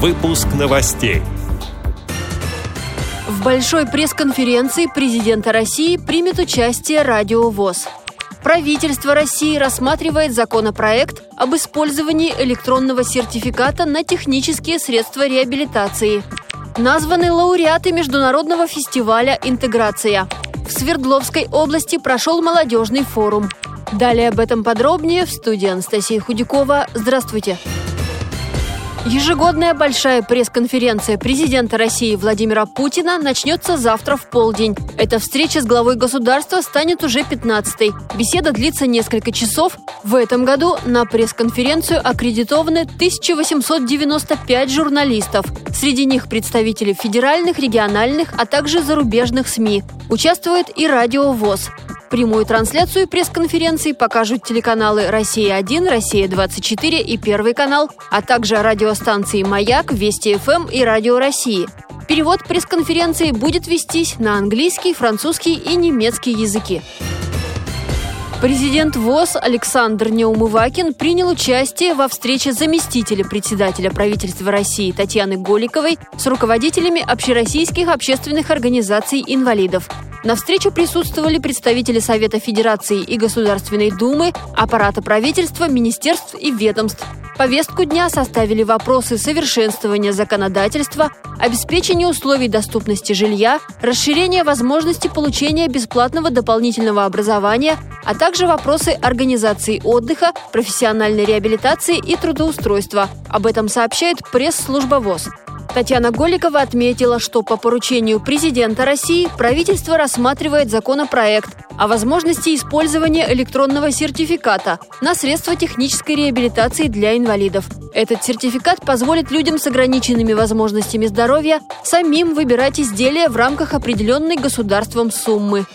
Выпуск новостей. В большой пресс-конференции президента России примет участие Радио ВОЗ. Правительство России рассматривает законопроект об использовании электронного сертификата на технические средства реабилитации. Названы лауреаты международного фестиваля «Интеграция». В Свердловской области прошел молодежный форум. Далее об этом подробнее в студии Анастасия Худякова. Здравствуйте! Здравствуйте! Ежегодная большая пресс-конференция президента России Владимира Путина начнется завтра в полдень. Эта встреча с главой государства станет уже 15-й. Беседа длится несколько часов. В этом году на пресс-конференцию аккредитованы 1895 журналистов. Среди них представители федеральных, региональных, а также зарубежных СМИ. Участвует и Радио ВОЗ. Прямую трансляцию пресс-конференции покажут телеканалы «Россия-1», «Россия-24» и «Первый канал», а также радиостанции «Маяк», «Вести ФМ» и «Радио России». Перевод пресс-конференции будет вестись на английский, французский и немецкий языки. Президент ВОЗ Александр Неумывакин принял участие во встрече заместителя председателя правительства России Татьяны Голиковой с руководителями общероссийских общественных организаций инвалидов. На встречу присутствовали представители Совета Федерации и Государственной Думы, аппарата правительства, министерств и ведомств. Повестку дня составили вопросы совершенствования законодательства, обеспечения условий доступности жилья, расширения возможности получения бесплатного дополнительного образования, а также вопросы организации отдыха, профессиональной реабилитации и трудоустройства. Об этом сообщает пресс-служба ВОЗ. Татьяна Голикова отметила, что по поручению президента России правительство рассматривает законопроект о возможности использования электронного сертификата на средства технической реабилитации для инвалидов. Этот сертификат позволит людям с ограниченными возможностями здоровья самим выбирать изделия в рамках определенной государством суммы.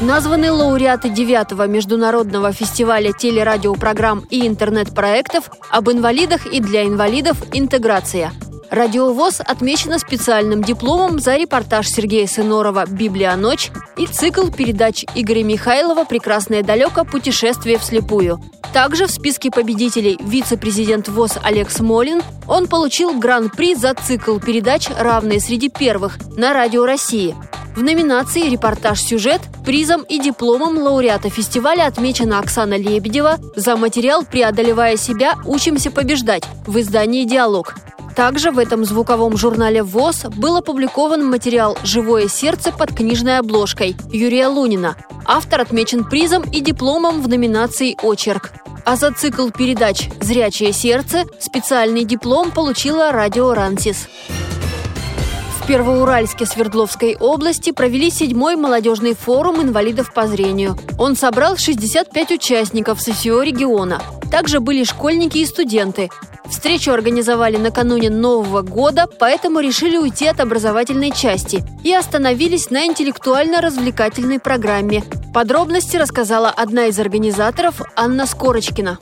Названы лауреаты 9-го международного фестиваля телерадиопрограмм и интернет-проектов об инвалидах и для инвалидов «Интеграция». Радиовоз отмечена специальным дипломом за репортаж Сергея Сынорова «Библия ночь» и цикл передач Игоря Михайлова «Прекрасное далеко. Путешествие вслепую». Также в списке победителей вице-президент ВОЗ Олег Смолин. Он получил гран-при за цикл передач «Равные среди первых» на Радио России. В номинации «Репортаж-сюжет» призом и дипломом лауреата фестиваля отмечена Оксана Лебедева за материал «Преодолевая себя. Учимся побеждать» в издании «Диалог». Также в этом звуковом журнале ВОЗ был опубликован материал «Живое сердце» под книжной обложкой Юрия Лунина. Автор отмечен призом и дипломом в номинации «Очерк». А за цикл передач «Зрячее сердце» специальный диплом получила радио «Рансис». В Первоуральске Свердловской области провели седьмой молодежный форум инвалидов по зрению. Он собрал 65 участников со всего региона. Также были школьники и студенты. Встречу организовали накануне Нового года, поэтому решили уйти от образовательной части и остановились на интеллектуально-развлекательной программе. Подробности рассказала одна из организаторов Анна Скорочкина.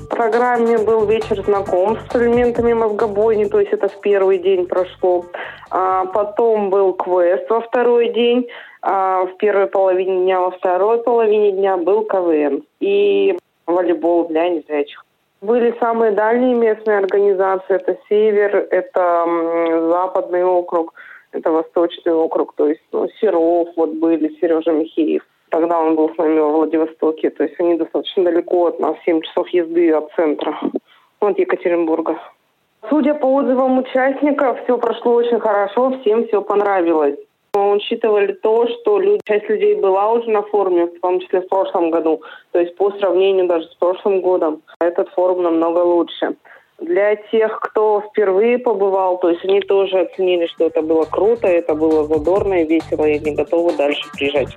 В программе был вечер знакомств с элементами мозгобойни, то есть это в первый день прошло. А потом был квест во второй день, а в первой половине дня, во второй половине дня был КВН и волейбол для незрячих. Были самые дальние местные организации. Это Север, это Западный округ, это Восточный округ. То есть ну, Серов вот были, Сережа Михеев. Тогда он был с нами во Владивостоке. То есть они достаточно далеко от нас, 7 часов езды от центра, от Екатеринбурга. Судя по отзывам участников, все прошло очень хорошо, всем все понравилось. Мы учитывали то, что люди, часть людей была уже на форуме, в том числе в прошлом году. То есть по сравнению даже с прошлым годом этот форум намного лучше. Для тех, кто впервые побывал, то есть они тоже оценили, что это было круто, это было задорно и весело, и они готовы дальше приезжать.